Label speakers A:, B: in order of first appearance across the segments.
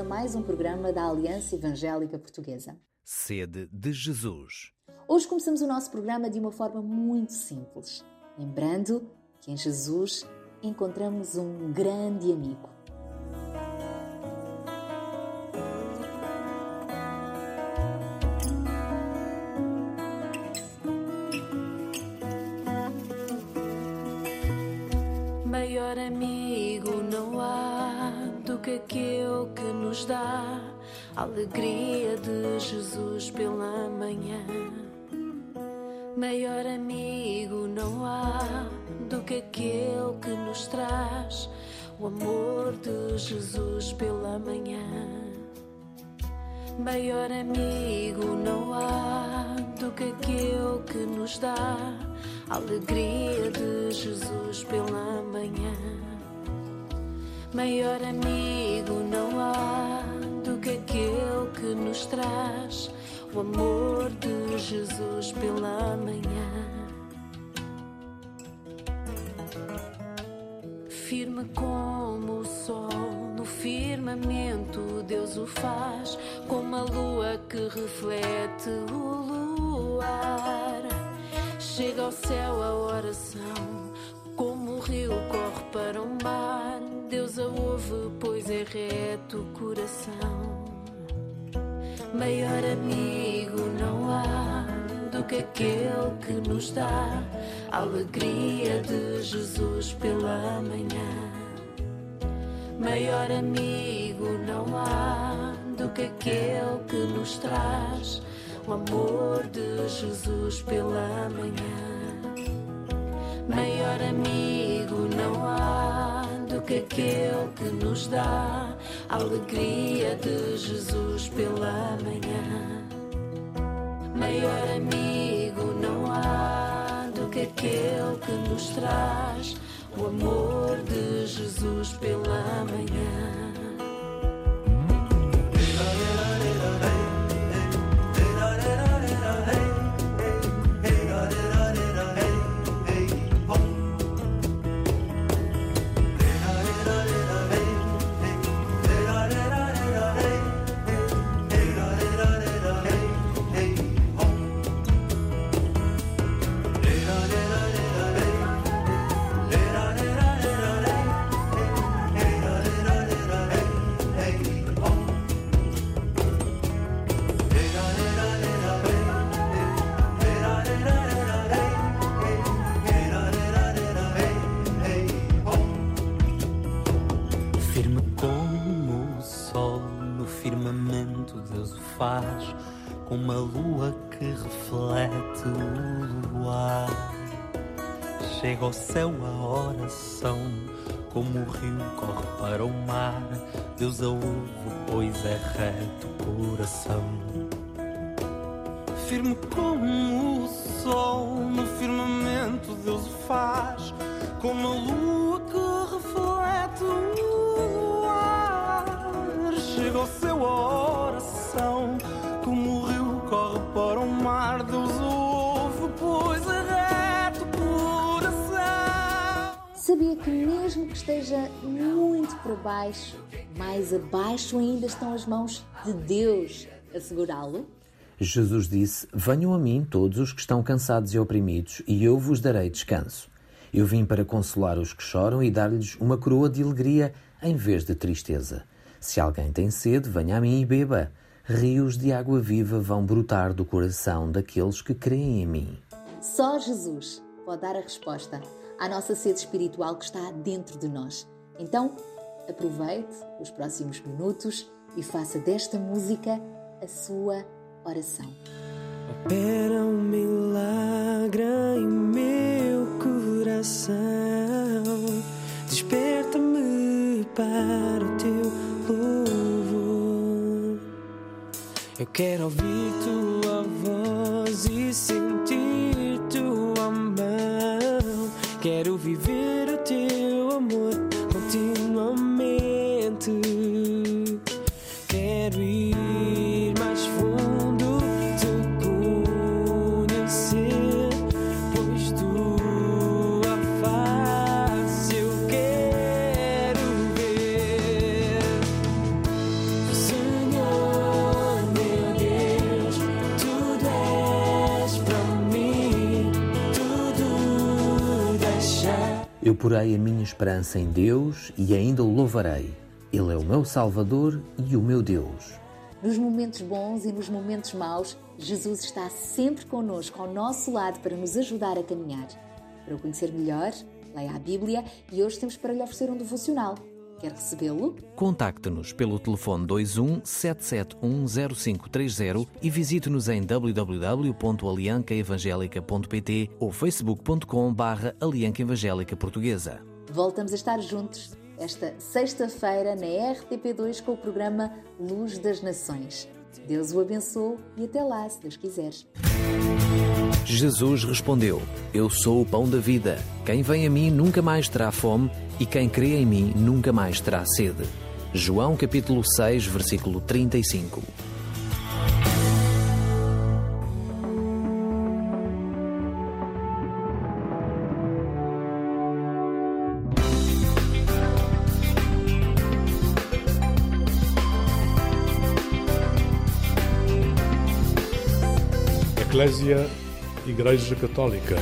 A: a
B: mais um programa da Aliança Evangélica Portuguesa.
C: Sede de Jesus.
B: Hoje começamos o nosso programa de uma forma muito simples, lembrando que em Jesus encontramos um grande amigo.
D: Maior amigo não há que aquele que nos dá a alegria de Jesus pela manhã. Maior amigo não há do que aquele que nos traz o amor de Jesus pela manhã. Maior amigo não há do que aquele que nos dá a alegria de Jesus pela manhã. Maior amigo não há do que aquele que nos traz o amor de Jesus pela manhã. Firme como o sol no firmamento, Deus o faz, como a lua que reflete o luar. Chega ao céu a oração, rio corre para o mar. Deus a ouve, pois é reto o coração. Maior amigo não há do que aquele que nos dá a alegria de Jesus pela manhã. Maior amigo não há do que aquele que nos traz o amor de Jesus pela manhã. Maior amigo não há do que aquele que nos dá a alegria de Jesus pela manhã. Maior amigo não há do que aquele que nos traz o amor de Jesus pela manhã.
E: Como o sol no firmamento, Deus o faz, como a lua que reflete o luar. Chega ao céu a oração, como o rio corre para o mar. Deus a ouve, pois é reto o coração. Firme como o sol no firmamento, Deus o faz, como a lua que reflete o luar. Chega ao céu a oração, como o rio corre para o mar, Deus ouve, pois é reto o coração.
B: Sabia que mesmo que esteja muito para baixo, mais abaixo ainda estão as mãos de Deus a segurá-lo?
F: Jesus disse: Venham a mim todos os que estão cansados e oprimidos, e eu vos darei descanso. Eu vim para consolar os que choram e dar-lhes uma coroa de alegria em vez de tristeza. Se alguém tem sede, venha a mim e beba. Rios de água viva vão brotar do coração daqueles que creem em mim.
B: Só Jesus pode dar a resposta à nossa sede espiritual que está dentro de nós. Então, aproveite os próximos minutos e faça desta música a sua oração.
A: Opera um milagre em meu coração. Desperta-me para
E: Eu quero ouvir tua
F: porei a minha esperança em Deus e ainda o louvarei. Ele é o meu Salvador e o meu Deus.
B: Nos momentos bons e nos momentos maus, Jesus está sempre connosco, ao nosso lado, para nos ajudar a caminhar. Para o conhecer melhor, leia a Bíblia e hoje temos para lhe oferecer um devocional. Quer recebê-lo?
C: Contacte-nos pelo telefone 21 7710530 e visite-nos em www.aliancaevangelica.pt ou facebook.com barra Alianca Evangélica Portuguesa.
B: Voltamos a estar juntos esta sexta-feira na RTP2 com o programa Luz das Nações. Deus o abençoe e até lá, se Deus quiser.
C: Jesus respondeu: Eu sou o pão da vida. Quem vem a mim nunca mais terá fome, e quem crê em mim nunca mais terá sede. João capítulo 6, versículo 35.
G: Eclésia Igreja Católica.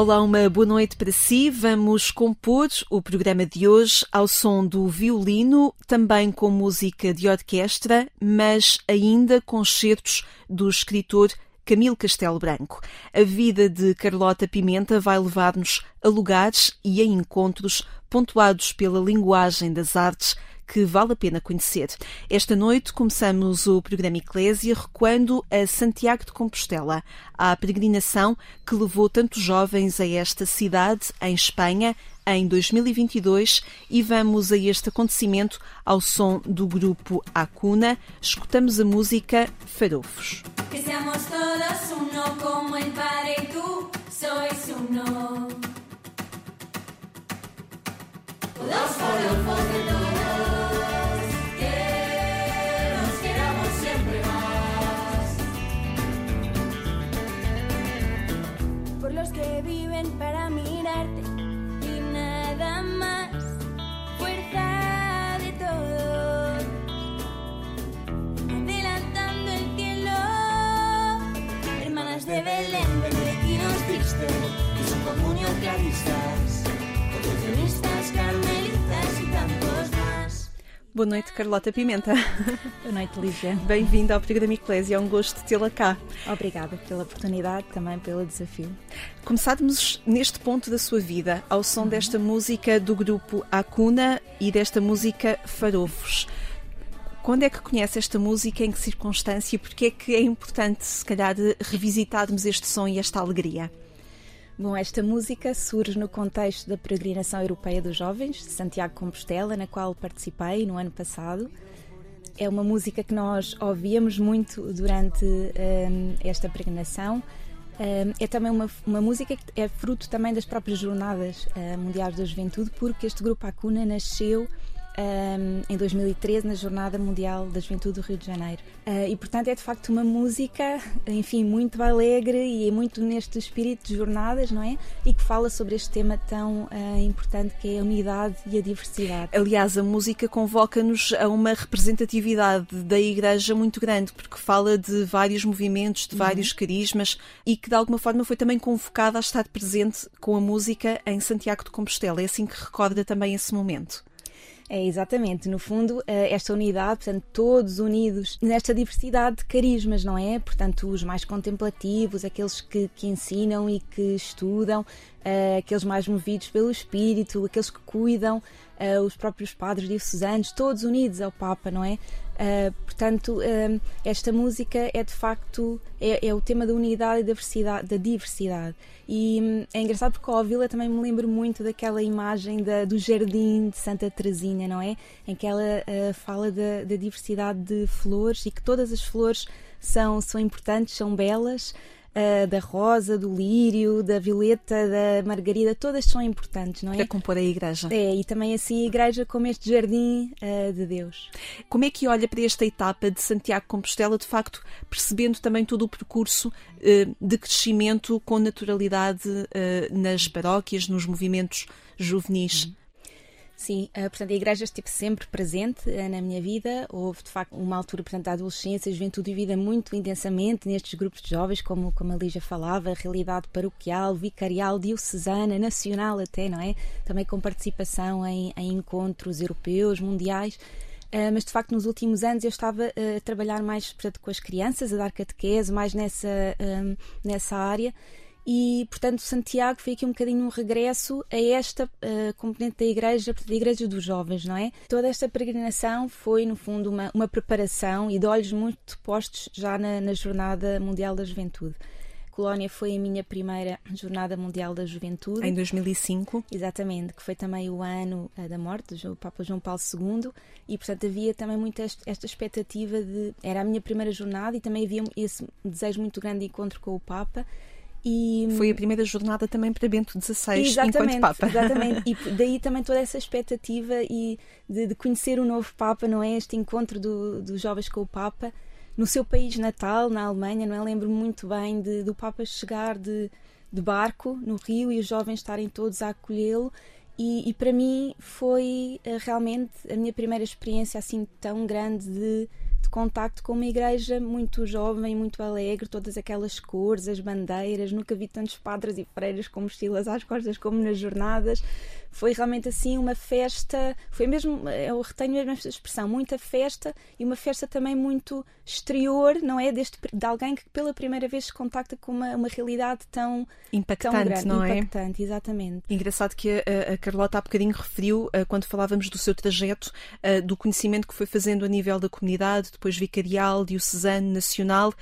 H: Olá, uma boa noite para si. Vamos compor o programa de hoje ao som do violino, também com música de orquestra, mas ainda com certos do escritor Camilo Castelo Branco. A vida de Carlota Pimenta vai levar-nos a lugares e a encontros pontuados pela linguagem das artes que vale a pena conhecer. Esta noite começamos o programa Eclésia recuando a Santiago de Compostela, à peregrinação que levou tantos jovens a esta cidade, em Espanha, em 2022 e vamos a este acontecimento ao som do grupo Acuna. Escutamos a música Farofos.
I: Que seamos todos uno como el Padre y tú sois uno. Los forofos de más. Por los que viven para mirarte y nada más. Fuerza de todos adelantando el cielo. Hermanas de Belén, benedictinos tristes, y su comunión claristas, carmelitas y tantos.
H: Boa noite, Carlota Pimenta.
J: Boa noite, Lígia.
H: Bem-vinda ao programa Eclésia, é um gosto tê-la cá.
J: Obrigada pela oportunidade, também pelo desafio.
H: Começámos neste ponto da sua vida, ao som desta música do grupo Acuna e desta música Farofos. Quando é que conhece esta música? Em que circunstância? E porquê é que é importante, se calhar, revisitarmos este som e esta alegria?
J: Bom, esta música surge no contexto da Peregrinação Europeia dos Jovens, de Santiago Compostela, na qual participei no ano passado. É uma música que nós ouvíamos muito durante hum, esta peregrinação. Hum, é também uma, uma música que é fruto também das próprias Jornadas hum, Mundiais da Juventude, porque este grupo Acuna nasceu hum, em 2013 na Jornada Mundial da Juventude do Rio de Janeiro. Ah, e portanto é de facto uma música, enfim, muito alegre e muito neste espírito de jornadas, não é? E que fala sobre este tema tão ah, importante que é a unidade e a diversidade.
H: Aliás, a música convoca-nos a uma representatividade da Igreja muito grande, porque fala de vários movimentos, de vários carismas e que de alguma forma foi também convocada a estar presente com a música em Santiago de Compostela. É assim que recorda também esse momento.
J: É exatamente, no fundo, eh, esta unidade, portanto, todos unidos nesta diversidade de carismas, não é? Portanto, os mais contemplativos, aqueles que, que ensinam e que estudam, eh, aqueles mais movidos pelo espírito, aqueles que cuidam, eh, os próprios padres diocesanos, todos unidos ao Papa, não é? Uh, portanto, uh, esta música é de facto é, é, o tema da unidade e da diversidade. Da diversidade. E um, é engraçado porque ao ouvi-la também me lembro muito daquela imagem da, do jardim de Santa Teresinha, não é? Em que ela uh, fala da, da diversidade de flores e que todas as flores são, são importantes, são belas uh, da rosa, do lírio, da violeta, da margarida, todas são importantes, não é?
H: Para compor a igreja.
J: É, e também assim a igreja como este jardim uh, de Deus.
H: Como é que olha para esta etapa de Santiago Compostela, de facto, percebendo também todo o percurso uh, de crescimento com naturalidade nas paróquias, nos movimentos juvenis? Uhum.
J: Sim, uh, portanto, a igreja esteve sempre presente uh, na minha vida. Houve, de facto, uma altura, portanto, da adolescência, juventude e vida muito intensamente nestes grupos de jovens, como, como a Lígia falava, realidade paroquial, vicarial, diocesana, nacional até, não é? Também com participação em, em encontros europeus, mundiais. Uh, mas de facto nos últimos anos eu estava a trabalhar mais portanto, com as crianças, a dar catequese, mais nessa, nessa área e, portanto, Santiago foi aqui um bocadinho um regresso a esta uh, componente da igreja, da igreja dos jovens, não é? Toda esta peregrinação foi, no fundo, uma, uma preparação e de olhos muito postos já na, na Jornada Mundial da Juventude. Colónia foi a minha primeira Jornada Mundial da Juventude.
H: Em 2005.
J: Exatamente, que foi também o ano uh, da morte do Papa João Paulo II e, portanto, havia também muito esta expectativa de. Era a minha primeira jornada e também havia esse desejo muito grande de encontro com o Papa
H: e... Foi a primeira jornada também para Bento XVI enquanto Papa.
J: Exatamente, e daí também toda essa expectativa e de, de conhecer o novo Papa, não é? Este encontro do, dos jovens com o Papa no seu país natal, na Alemanha, não é? Lembro muito bem de, do Papa chegar de, de barco no Rio e os jovens estarem todos a acolhê-lo. E, e, para mim foi uh, realmente a minha primeira experiência assim tão grande de de contacto com uma igreja muito jovem, muito alegre, todas aquelas cores, as bandeiras. Nunca vi tantos padres e freiras com mochilas às costas como nas jornadas. Foi realmente assim uma festa, foi mesmo, eu retenho mesmo esta expressão, muita festa e uma festa também muito exterior, não é? Deste, de alguém que pela primeira vez se contacta com uma, uma realidade tão
H: impactante,
J: tão grande,
H: não
J: é? Impactante, exatamente.
H: Engraçado que a, a Carlota há bocadinho referiu, uh, quando falávamos do seu trajeto, uh, do conhecimento que foi fazendo a nível da comunidade, depois vicarial, diocesano, nacional,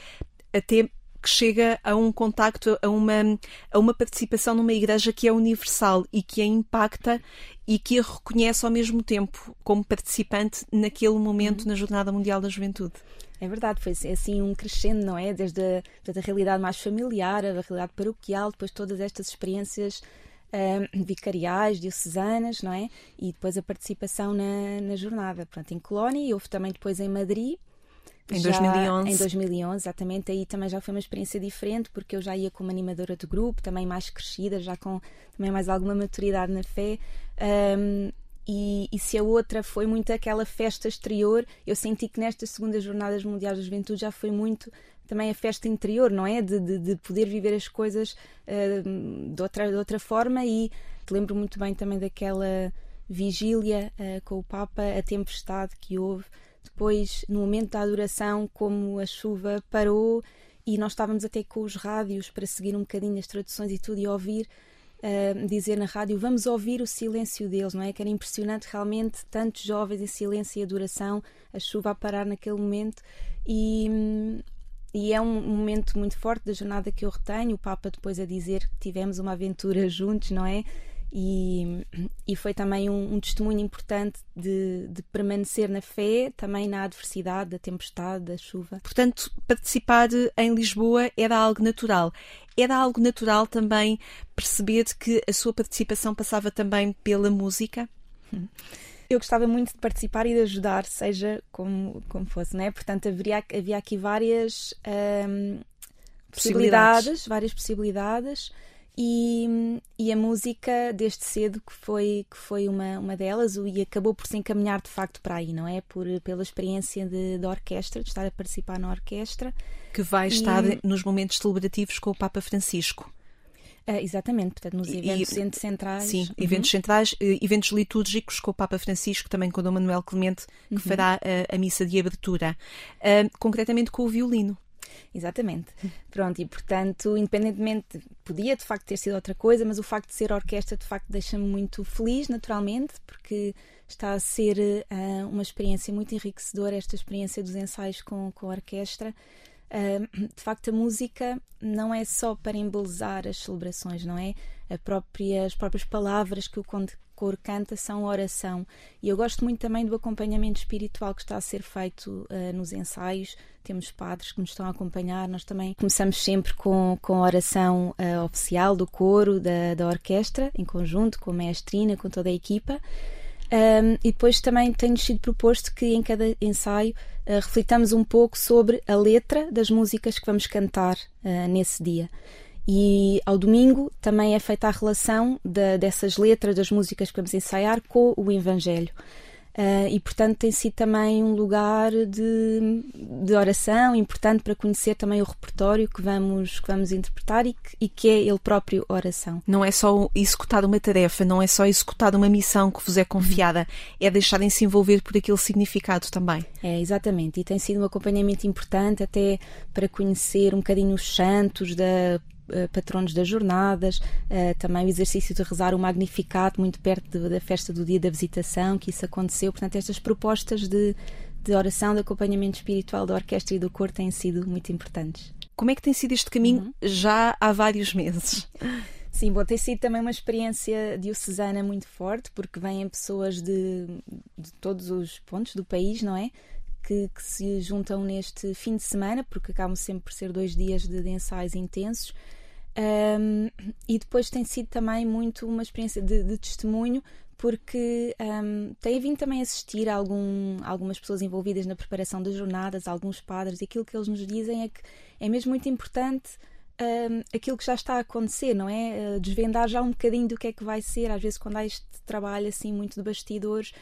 H: até que chega a um contacto, a uma, a uma participação numa igreja que é universal e que a impacta e que a reconhece ao mesmo tempo como participante naquele momento uhum. na Jornada Mundial da Juventude.
J: É verdade, foi assim um crescendo, não é? Desde a, a realidade mais familiar, a realidade paroquial, depois todas estas experiências uh, vicariais, diocesanas, não é? E depois a participação na, na jornada. Portanto, em Colónia e houve também depois em Madrid.
H: Em já, 2011.
J: Em 2011, exatamente. Aí também já foi uma experiência diferente, porque eu já ia como animadora do grupo, também mais crescida, já com também mais alguma maturidade na fé. Um, e, e, se a outra foi muito aquela festa exterior, eu senti que nestas segundas jornadas mundiais da juventude já foi muito também a festa interior, não é? De, de, de poder viver as coisas uh, de, outra, de outra forma e lembro muito bem também daquela vigília uh, com o Papa, a tempestade que houve, depois no momento da adoração, como a chuva parou e nós estávamos até com os rádios para seguir um bocadinho as traduções e tudo e ouvir uh, dizer na rádio vamos ouvir o silêncio deles, não é? Que era impressionante realmente tantos jovens em silêncio e adoração, a chuva a parar naquele momento e, e é um momento muito forte da jornada que eu retenho. O Papa depois a dizer que tivemos uma aventura juntos, não é? E, e foi também um, um testemunho importante de, de, permanecer na fé, também na adversidade, da tempestade, da chuva.
H: Portanto, participar em Lisboa era algo natural. Era algo natural também perceber que a sua participação passava também pela música?
J: eu gostava muito de participar e de ajudar, seja como, como fosse, né? Portanto, haveria, havia aqui várias um, possibilidades, possibilidades, várias possibilidades. E, e, a música desde cedo que foi que foi uma, uma delas e acabou por se encaminhar de facto para aí não é por pela experiência de, de orquestra de estar a participar na orquestra
H: que vai e... estar nos momentos celebrativos com o Papa Francisco
J: Uh, exatamente, portanto, nos eventos e, centrais.
H: Sim, uhum. eventos centrais, uh, eventos litúrgicos com o Papa Francisco, também com o Dom Manuel Clemente, que uhum. fará uh, a missa de abertura. concretamente com o violino.
J: Exatamente. Pronto, e portanto, independentemente, podia de facto ter sido outra coisa, mas o facto de ser orquestra de facto deixa-me muito feliz, naturalmente, porque está a ser uh, uma experiência muito enriquecedora esta experiência dos ensaios com, com a orquestra. Uh, de facto, a música não é só para embelezar as celebrações, não é? Própria, as próprias palavras que o coro canta são oração. E eu gosto muito também do acompanhamento espiritual que está a ser feito uh, nos ensaios. Temos padres que nos estão a acompanhar. Nós também começamos sempre com, com a oração uh, oficial do coro, da, da orquestra, em conjunto, com a maestrina, com toda a equipa. Um, e depois também tem-nos sido proposto que em cada ensaio uh, reflitamos um pouco sobre a letra das músicas que vamos cantar nesse dia. E ao domingo também é feita a relação de, dessas letras das músicas que vamos ensaiar com o Evangelho. Uh, e portanto tem sido também um lugar de, de oração importante para conhecer também o repertório que vamos, que vamos interpretar e que, e que é ele próprio oração.
H: Não é só executar uma tarefa, não é só executar uma missão que vos é confiada, é deixarem-se envolver por aquele significado também.
J: É, exatamente, e tem sido um acompanhamento importante até para conhecer um bocadinho os santos da patronos das jornadas, uh, também o exercício de rezar o Magnificat muito perto de, da festa do dia da visitação, que isso aconteceu. Portanto, estas propostas de, de oração, de acompanhamento espiritual da orquestra e do coro têm sido muito importantes.
H: Como é que tem sido este caminho uhum. já há vários meses?
J: Sim, bom, tem sido também uma experiência diocesana muito forte, porque vêm pessoas de, de todos os pontos do país, não é? Que, que, se juntam neste fim de semana, porque acabam sempre por ser dois dias de, de ensaios intensos, um, e depois tem sido também muito uma experiência de, de testemunho, porque um, tem vindo também assistir algum, algumas pessoas envolvidas na preparação das jornadas, alguns padres, e aquilo que eles nos dizem é que é mesmo muito importante um, aquilo que já está a acontecer, não é? Uh, desvendar já um bocadinho do que é que vai ser, às vezes quando há este trabalho assim muito de bastidores.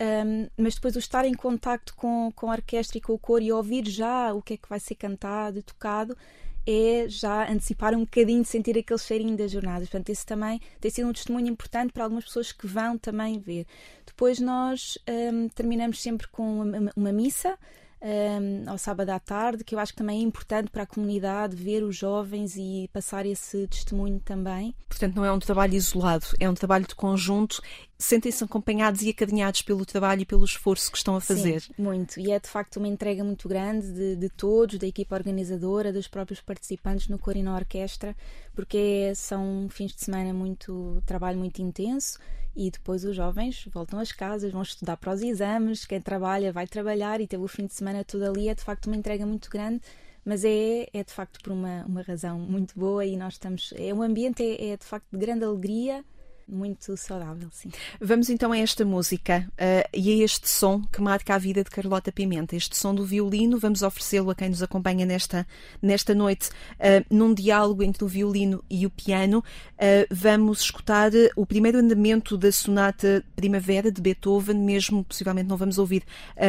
J: Um, mas depois o estar em contacto com, com a orquestra e com o coro e ouvir já o que é que vai ser cantado tocado é já antecipar um bocadinho sentir aquele cheirinho das jornadas. Portanto, esse também tem sido um testemunho importante para algumas pessoas que vão também ver. Depois nós um, terminamos sempre com uma, uma missa. Um, ao sábado à tarde, que eu acho que também é importante para a comunidade ver os jovens e passar esse testemunho também.
H: Portanto, não é um trabalho isolado, é um trabalho de conjunto sentem-se acompanhados e acadinhados pelo trabalho e pelo esforço que estão a fazer.
J: Sim, muito. E é de facto uma entrega muito grande de, de todos, da equipa organizadora, dos próprios participantes no coro e na orquestra, porque são fins de semana muito trabalho muito intenso e depois os jovens voltam às casas, vão estudar para os exames, quem trabalha vai trabalhar e teve o fim de semana todo ali. É de facto uma entrega muito grande mas é, é de facto por uma, uma razão muito boa e nós estamos. É um ambiente é, é de facto de grande alegria muito saudável, sim.
H: Vamos então a esta música uh, e a este som que marca a vida de Carlota Pimenta. Este som do violino, vamos oferecê-lo a quem nos acompanha nesta, nesta noite, uh, num diálogo entre o violino e o piano. Uh, vamos escutar o primeiro andamento da Sonata Primavera de Beethoven, mesmo possivelmente não vamos ouvir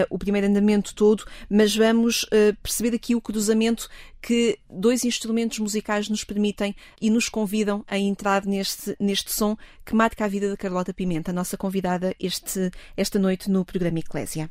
H: o primeiro andamento todo, mas vamos perceber aqui o cruzamento que dois instrumentos musicais nos permitem e nos convidam a entrar neste, neste som que marca a vida da Carlota Pimenta, nossa convidada este, esta noite no programa Eclésia.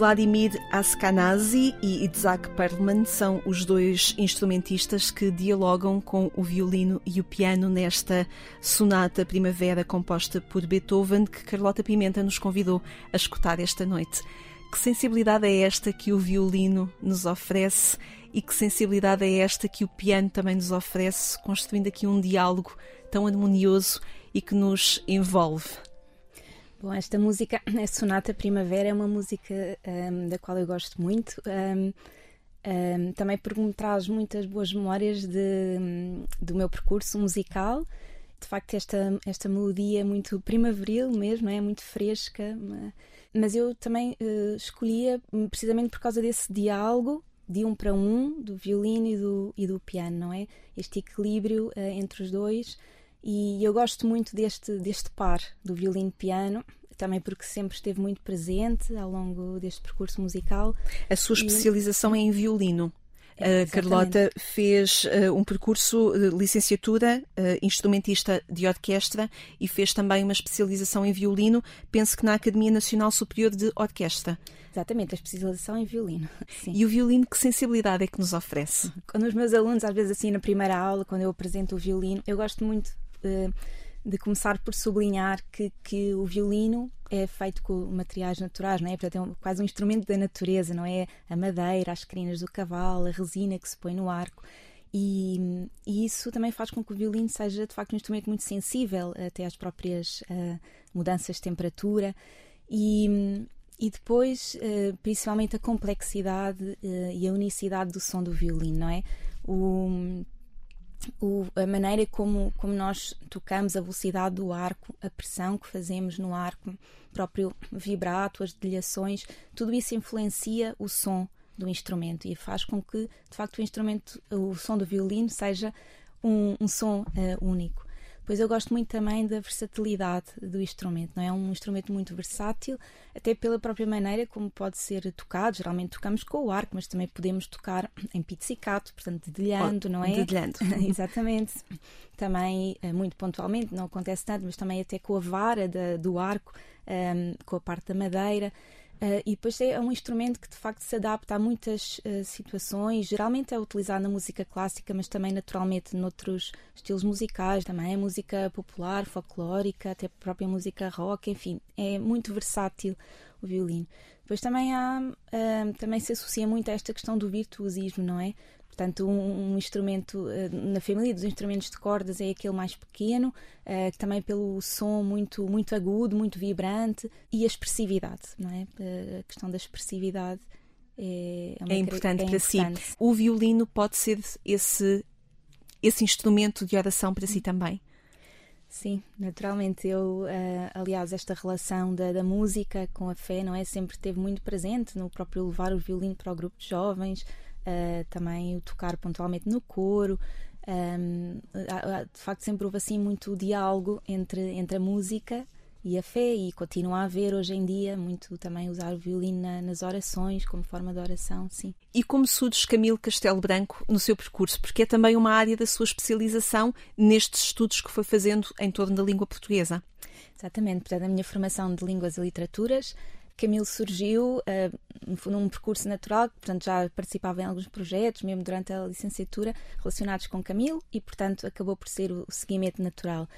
H: Vladimir Askenazi e Isaac Perlman são os dois instrumentistas que dialogam com o violino e o piano nesta sonata Primavera composta por Beethoven que Carlota Pimenta nos convidou a escutar esta noite. Que sensibilidade é esta que o violino nos oferece e que sensibilidade é esta que o piano também nos oferece, construindo aqui um diálogo tão harmonioso e que nos envolve?
J: Bom, esta música, a Sonata Primavera, é uma música um, da qual eu gosto muito. Um, um, também porque me traz muitas boas memórias de, do meu percurso musical. De facto, esta, esta melodia é muito primaveril mesmo, é muito fresca. Mas eu também uh, escolhia precisamente por causa desse diálogo de um para um, do violino e do, e do piano, não é? Este equilíbrio uh, entre os dois. E eu gosto muito deste, deste par do violino-piano, também porque sempre esteve muito presente ao longo deste percurso musical.
H: A sua especialização e... é em violino. É, a Carlota fez uh, um percurso de licenciatura, uh, instrumentista de orquestra e fez também uma especialização em violino, penso que na Academia Nacional Superior de Orquestra.
J: Exatamente, a especialização em violino. Sim.
H: E o violino, que sensibilidade é que nos oferece?
J: Quando os meus alunos, às vezes assim na primeira aula, quando eu apresento o violino, eu gosto muito de começar por sublinhar que, que o violino é feito com materiais naturais, não é? Portanto, é um, quase um instrumento da natureza, não é? A madeira, as crinas do cavalo, a resina que se põe no arco. E, e, isso também faz com que o violino seja de facto um instrumento muito sensível até às próprias uh, mudanças de temperatura e, e depois uh, principalmente a complexidade uh, e a unicidade do som do violino, não é? O, o, a maneira como, como nós tocamos, a velocidade do arco, a pressão que fazemos no arco, próprio vibrato, as dedilhações, tudo isso influencia o som do instrumento e faz com que, de facto, o instrumento, o som do violino seja um, um som uh, único. Pois eu gosto muito também da versatilidade do instrumento, não é? é um instrumento muito versátil, até pela própria maneira como pode ser tocado. Geralmente tocamos com o arco, mas também podemos tocar em pizzicato, portanto, dedilhando, oh, não é?
H: Dedilhando.
J: Exatamente. Também, eh, muito pontualmente, não acontece tanto, mas também até com a vara da, do arco, um, ehm, com a parte da madeira. Uh, e depois é um instrumento que de facto se adapta a muitas uh, situações. Geralmente é utilizado na música clássica, mas também naturalmente noutros estilos musicais, também é música popular, folclórica, até a própria música rock, enfim, é muito versátil o violino. Depois também há, uh, também se associa muito a esta questão do virtuosismo, não é? Portanto, um, um, instrumento uh, na família dos instrumentos de cordas é aquele mais pequeno, uh, também pelo som muito, muito agudo, muito vibrante e a expressividade, não é? Uh, a questão da expressividade é,
H: é, é importante é para importante. si. O violino pode ser esse, esse instrumento de oração para si também?
J: Sim, naturalmente. Eu, aliás, esta relação da, da, música com a fé, não é? Sempre esteve muito presente no próprio levar o violino para o grupo de jovens, uh, também o tocar pontualmente no coro. Um, de facto, sempre houve assim muito diálogo entre, entre a música e a fé, e continua a haver hoje em dia muito também usar o violino na, nas orações, como forma de oração, sim.
H: E como surge Camilo Castelo Branco no seu percurso? Porque é também uma área da sua especialização nestes estudos que foi fazendo em torno da língua portuguesa.
J: Exatamente, portanto, a minha formação de línguas e literaturas Camilo surgiu uh, percurso natural, portanto já participava em alguns projetos, mesmo durante a licenciatura, relacionados com Camilo e, portanto, acabou por ser o, seguimento natural.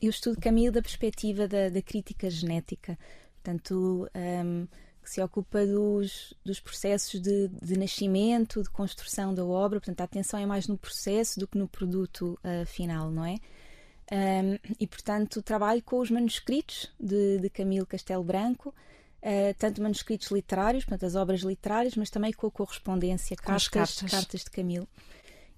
J: Eu estudo Camilo da perspectiva da, da crítica genética, portanto, um, que se ocupa dos, dos processos de, de, nascimento, de construção da obra, portanto, a atenção é mais no processo do que no produto uh, final, não é? Um, e, portanto, trabalho com os manuscritos de, de Camilo Castelo Branco, uh, tanto manuscritos literários, portanto, as obras literárias, mas também com a correspondência, cartas, cartas. cartas de Camilo.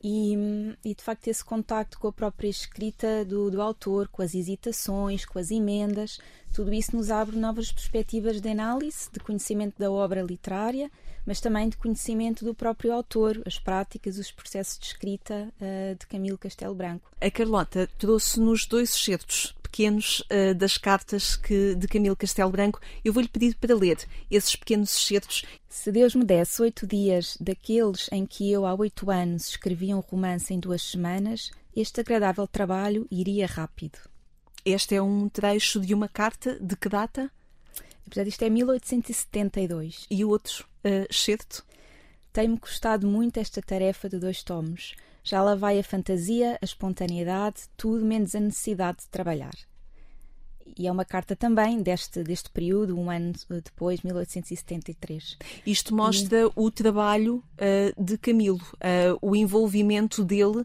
J: E, e, de facto esse contacto com a própria escrita do, do, autor, com as hesitações, com as emendas, tudo isso nos abre novas perspectivas de análise, de conhecimento da obra literária, mas também de conhecimento do próprio autor, as práticas, os processos de escrita uh, de Camilo Castelo Branco.
H: A Carlota trouxe-nos dois excertos pequenos uh, das cartas que, de Camilo Castelo Branco. Eu vou-lhe pedir para ler esses pequenos excertos.
J: Se Deus me desse oito dias daqueles em que eu, há oito anos, escrevia um romance em duas semanas, este agradável trabalho iria rápido.
H: Este é um trecho de uma carta de que data?
J: Portanto, isto é 1872.
H: E o outro, uh, Excerto?
J: Tem-me custado muito esta tarefa de dois tomos. Já lá vai a fantasia, a espontaneidade, tudo menos a necessidade de trabalhar. E é uma carta também deste, deste período, um ano depois, 1873.
H: Isto mostra e... o trabalho uh, de Camilo, uh, o envolvimento dele uh,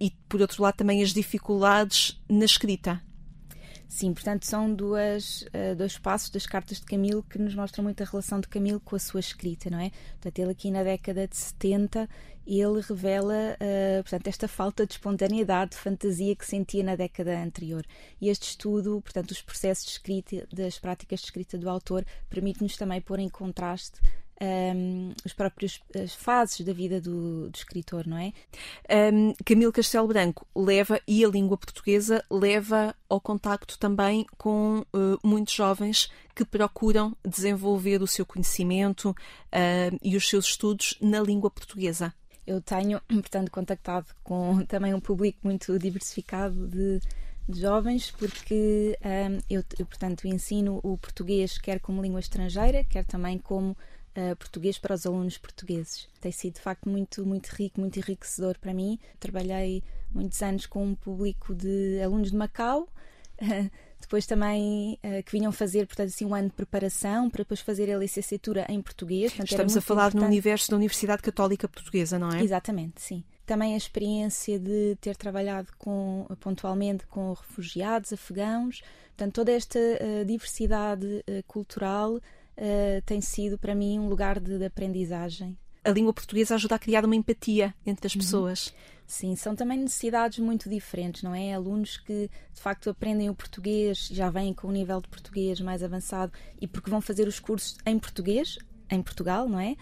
H: e, por outro lado, também as dificuldades na escrita.
J: Sim, portanto, são duas, uh, dois passos das cartas de Camilo que nos mostram muito a relação de Camilo com a sua escrita, não é? Portanto, ele aqui na década de 70, ele revela uh, portanto, esta falta de espontaneidade, de fantasia que sentia na década anterior. E este estudo, portanto, os processos de escrita, das práticas de escrita do autor, permite-nos também pôr em contraste um, os próprios as fases da vida do, do escritor, não é?
H: Um, Camilo Castelo Branco leva, e a língua portuguesa, leva ao contacto também com uh, muitos jovens que procuram desenvolver o seu conhecimento uh, e os seus estudos na língua portuguesa.
J: Eu tenho, portanto, contactado com também um público muito diversificado de, de jovens, porque um, eu, eu, portanto, ensino o português quer como língua estrangeira, quer também como uh, português para os alunos portugueses. Tem sido de facto muito, muito rico, muito enriquecedor para mim. Trabalhei muitos anos com um público de alunos de Macau. depois também uh, que vinham fazer, portanto, assim, um ano de preparação para depois fazer a licenciatura em português. Portanto,
H: Estamos a falar importante. no universo da Universidade Católica Portuguesa, não é?
J: Exatamente, sim. Também a experiência de ter trabalhado com, pontualmente com refugiados afegãos, portanto, toda esta uh, diversidade uh, cultural uh, tem sido para mim um lugar de, de, aprendizagem.
H: A língua portuguesa ajuda a criar uma empatia entre as uhum. pessoas.
J: Sim, são também necessidades muito diferentes, não é? Alunos que de facto aprendem o português, já vêm com um nível de português mais avançado e porque vão fazer os cursos em português, em Portugal, não é?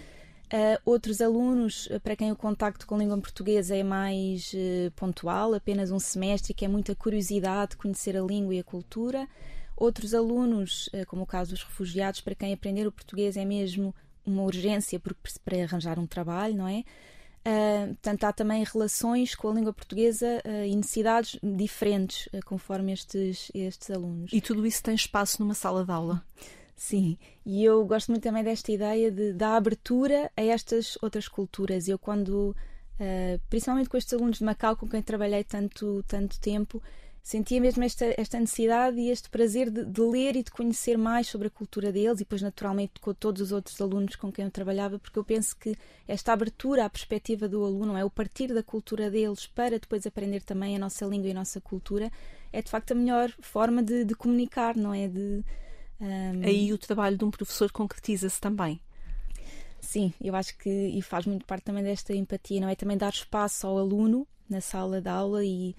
J: Uh, outros alunos eh, para quem o contacto com a língua portuguesa é mais uh, pontual, apenas um semestre, que é muita curiosidade de conhecer a língua e a cultura. Outros alunos, eh, como o caso dos refugiados, para quem aprender o português é mesmo uma urgência para arranjar um trabalho, não é? Uh, portanto, há também relações com a língua portuguesa uh, e necessidades diferentes uh, conforme estes, estes alunos.
H: E tudo isso tem espaço numa sala de aula?
J: Sim, e eu gosto muito também desta ideia de, da abertura a estas outras culturas. Eu, quando, principalmente com estes alunos de Macau, com quem trabalhei tanto, tanto tempo, sentia mesmo esta, esta necessidade e este prazer de, de, ler e de conhecer mais sobre a cultura deles e depois naturalmente com todos os outros alunos com quem eu trabalhava, porque eu penso que esta abertura à perspectiva do aluno, é o partir da cultura deles para depois aprender também a nossa língua e a nossa cultura, é de facto a melhor forma de, de comunicar, não é? De,
H: um... Aí o trabalho de um professor concretiza-se também.
J: Sim, eu acho que e faz muito parte também desta empatia, não é? Também dar espaço ao aluno na sala de aula e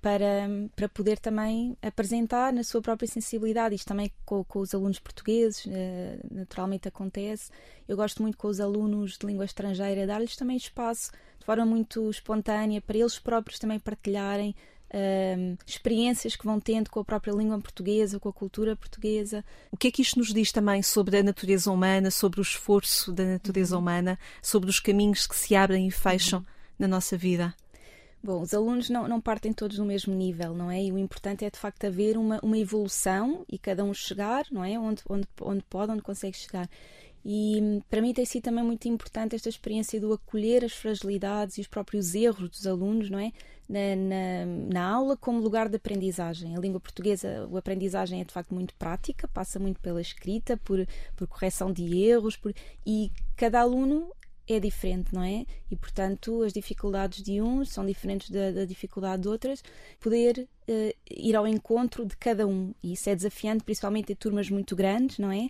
J: para, para poder também apresentar na sua própria sensibilidade. Isto também com, com os alunos portugueses, eh, naturalmente acontece. Eu gosto muito com os alunos de língua estrangeira, dar-lhes também espaço de forma muito espontânea para eles próprios também partilharem. Uh, experiências que vão tendo com a própria língua portuguesa, com a cultura portuguesa.
H: O que é que isto nos diz também sobre a natureza humana, sobre o esforço da natureza uhum. humana, sobre os caminhos que se abrem e fecham uhum. na nossa vida?
J: Bom, os alunos não, não partem todos no mesmo nível, não é? E o importante é de facto haver uma, uma evolução e cada um chegar, não é? Onde, onde, onde pode, onde consegue chegar. E para mim tem sido também muito importante esta experiência do acolher as fragilidades e os próprios erros dos alunos, não é? Na, na, na, aula como lugar de aprendizagem. A língua portuguesa, a aprendizagem é de facto muito prática, passa muito pela escrita, por, por correção de erros, por, e cada aluno é diferente, não é? E portanto as dificuldades de uns são diferentes da, da dificuldade de outras. Poder uh, ir ao encontro de cada um e isso é desafiante, principalmente em turmas muito grandes, não é?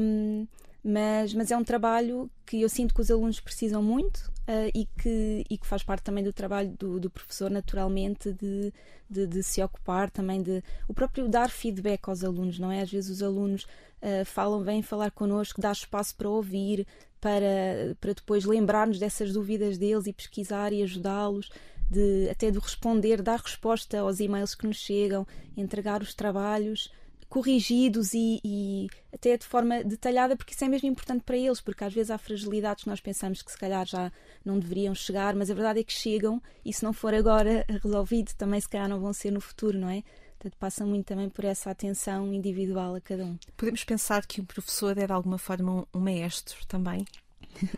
J: Um, mas, mas é um trabalho que eu sinto que os alunos precisam muito uh, e, que, e que faz parte também do trabalho do, do professor, naturalmente, de, de, de, se ocupar também de o próprio dar feedback aos alunos, não é? Às vezes os alunos uh, falam, vêm falar connosco, dá espaço para ouvir, para, para depois lembrarmos dessas dúvidas deles e pesquisar e ajudá-los. De, até de responder, dar resposta aos e-mails que nos chegam, entregar os trabalhos corrigidos e, e, até de forma detalhada, porque isso é mesmo importante para eles, porque às vezes há fragilidades que nós pensamos que se calhar já não deveriam chegar, mas a verdade é que chegam e se não for agora resolvido, também se calhar não vão ser no futuro, não é? Portanto, passa muito também por essa atenção individual a cada um.
H: Podemos pensar que um professor é de alguma forma um maestro também?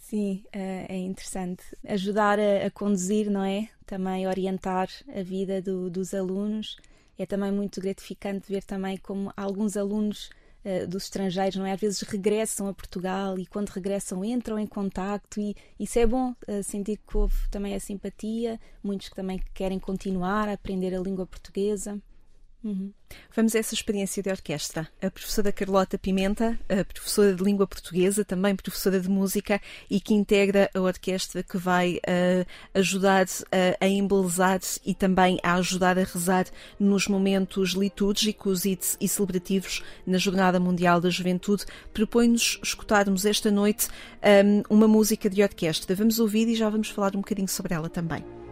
J: Sim, eh, é interessante. Ajudar a, a, conduzir, não é? Também orientar a vida do, dos alunos. É também muito gratificante ver também como alguns alunos uh, dos estrangeiros, não é? Às vezes regressam a Portugal e quando regressam entram em contacto e isso é bom, uh, sentir que houve também a simpatia, muitos que também querem continuar a aprender a língua portuguesa.
H: Uhum. Vamos a essa experiência de orquestra. A professora Carlota Pimenta, a professora de língua portuguesa, também professora de música e que integra a orquestra que vai uh, ajudar uh, a embelezar e também a ajudar a rezar nos momentos litúrgicos e, e celebrativos na Jornada Mundial da Juventude, propõe-nos escutarmos esta noite um, uma música de orquestra. Vamos ouvir e já vamos falar um bocadinho sobre ela também.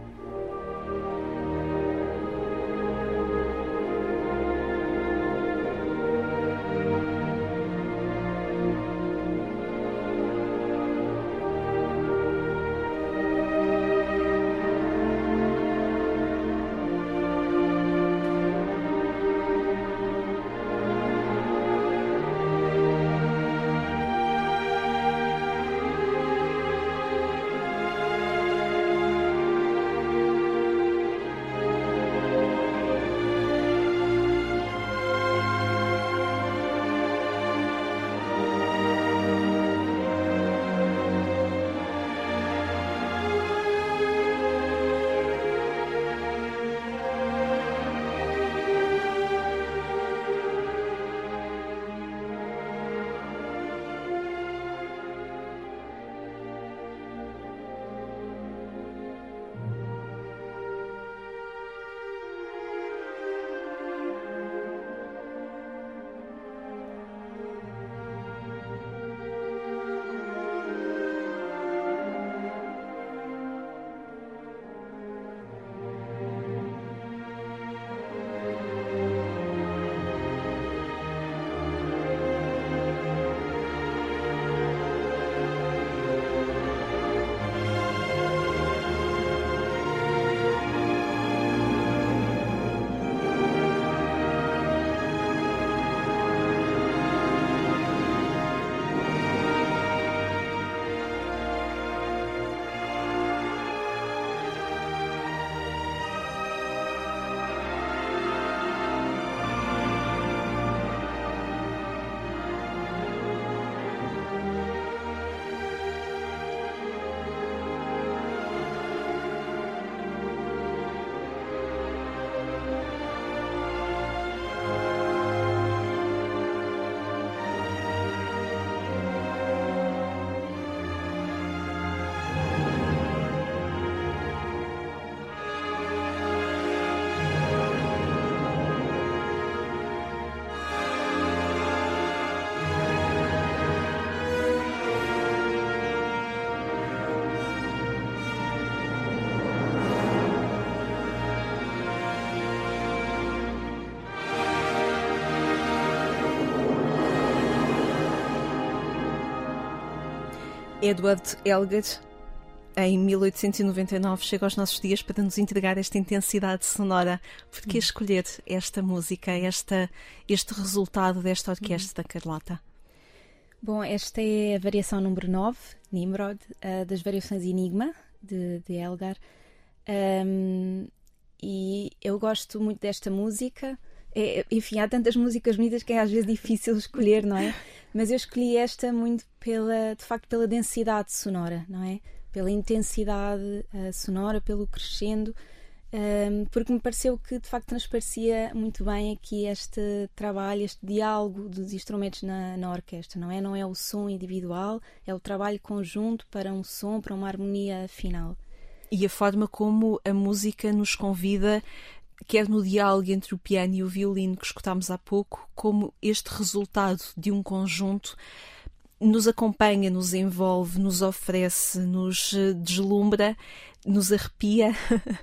H: Edward Elgar, em 1899, chega aos nossos dias para nos entregar esta intensidade sonora. Por que hum. escolher esta música, esta, este resultado desta orquestra, Carlota?
J: Bom, esta é a variação número 9, Nimrod, uh, das variações Enigma, de, de Elgar. Um, e eu gosto muito desta música. É, enfim, há tantas músicas bonitas que é às vezes difícil escolher, não é? Mas eu escolhi esta muito pela, de facto, pela densidade sonora, não é? Pela intensidade uh, sonora, pelo crescendo, um, ehm, porque me pareceu que de facto transparecia muito bem aqui este trabalho, este diálogo dos instrumentos na, na orquestra, não é? Não é o som individual, é o trabalho conjunto para um som, para uma harmonia final.
H: E a forma como a música nos convida quer no diálogo entre o piano e o violino que escutámos há pouco, como este resultado de um conjunto nos acompanha, nos envolve, nos oferece, nos eh, deslumbra, nos arrepia,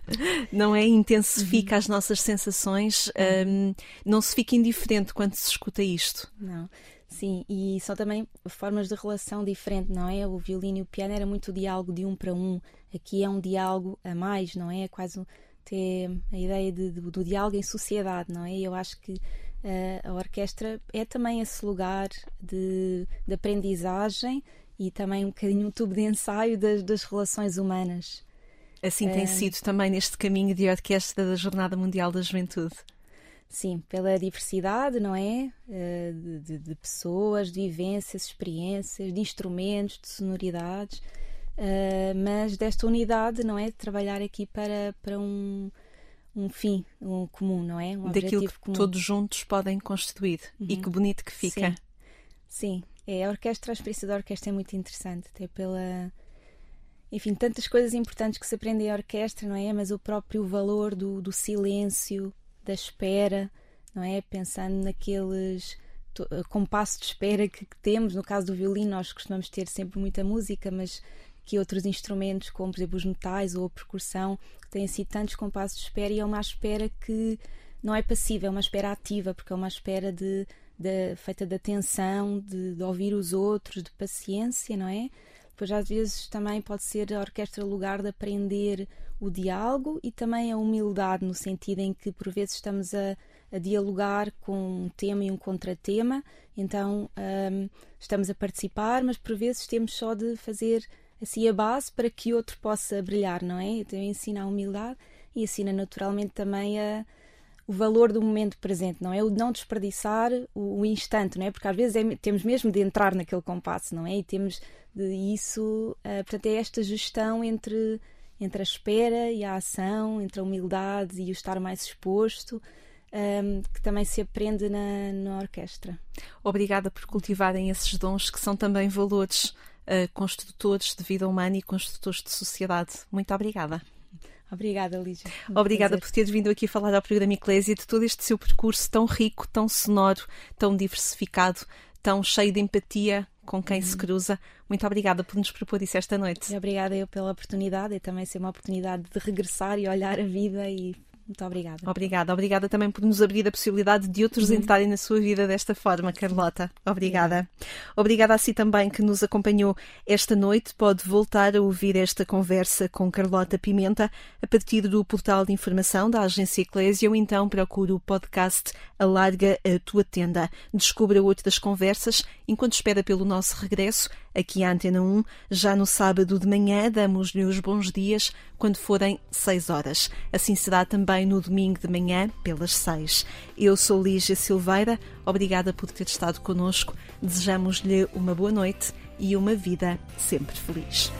H: não é? Intensifica as nossas sensações, um, não se fica indiferente quando se escuta isto.
J: Não. Sim, e são também formas de relação diferente, não é? O violino e o piano era muito diálogo de um para um, aqui é um diálogo a mais, não é? É quase até a ideia de, de, do diálogo em sociedade, não é? Eu acho que uh, a orquestra é também esse lugar de, de, aprendizagem e também um bocadinho um tubo de ensaio das, das relações humanas.
H: Assim tem uh, sido também neste caminho de orquestra da Jornada Mundial da Juventude.
J: Sim, pela diversidade, não é? Uh, de, de, de, pessoas, de vivências, experiências, de instrumentos, de sonoridades, uh, mas desta unidade, não é? De trabalhar aqui para, para um, um fim um comum, não é? Um
H: Daquilo que comum. todos juntos podem constituir. Uhum. E que bonito que fica.
J: Sim. Sim, é, a orquestra, a experiência da orquestra é muito interessante, até pela. Enfim, tantas coisas importantes que se aprende em orquestra, não é? Mas o próprio valor do, do silêncio, da espera, não é? Pensando naqueles eh, compassos de espera que, que, temos. No caso do violino, nós costumamos ter sempre muita música, mas que outros instrumentos, como por exemplo os metais ou a percussão, têm sido tantos compassos de espera e é uma espera que não é passiva, é uma espera ativa, porque é uma espera de, de feita de atenção, de, de ouvir os outros, de paciência, não é? Depois, às vezes, também pode ser a orquestra lugar de aprender o diálogo e também a humildade, no sentido em que, por vezes, estamos a, a dialogar com um tema e um contratema, então um, estamos a participar, mas por vezes temos só de fazer assim a base para que outro possa brilhar, não é? Então ensina a humildade e ensina naturalmente também a, o valor do momento presente, não é? O não desperdiçar o, o instante, não é? Porque às vezes é, temos mesmo de entrar naquele compasso, não é? E temos de isso, uh, portanto, é esta gestão entre, entre a espera e a ação, entre a humildade e o estar mais exposto. Um, ehm, que também se aprende na, na orquestra.
H: Obrigada por cultivarem esses dons que são também valores uh, construtores de vida humana e construtores de sociedade. Muito obrigada.
J: Obrigada, Lígia.
H: Obrigada por ter vindo aqui falar ao programa Eclésia de todo este seu percurso tão rico, tão sonoro, tão diversificado, tão cheio de empatia com quem uhum. se cruza. Muito obrigada por nos propor isso esta noite.
J: E obrigada eu pela oportunidade e também ser uma oportunidade de regressar e olhar a vida e muito obrigada.
H: Obrigada. Obrigada também por nos abrir a possibilidade de outros uhum. entrarem na sua vida desta forma, Carlota. Obrigada. Obrigada a si também que nos acompanhou esta noite. Pode voltar a ouvir esta conversa com Carlota Pimenta a partir do portal de informação da Agência Eclésia ou então procure o podcast Alarga a Tua Tenda. Descubra outras conversas enquanto espera pelo nosso regresso aqui à Antena 1. Já no sábado de manhã damos-lhe os bons dias quando forem 6 horas. Assim será também no domingo de manhã, pelas 6. Eu sou Lígia Silveira, obrigada por ter estado conosco. Desejamos-lhe uma boa noite e uma vida sempre feliz.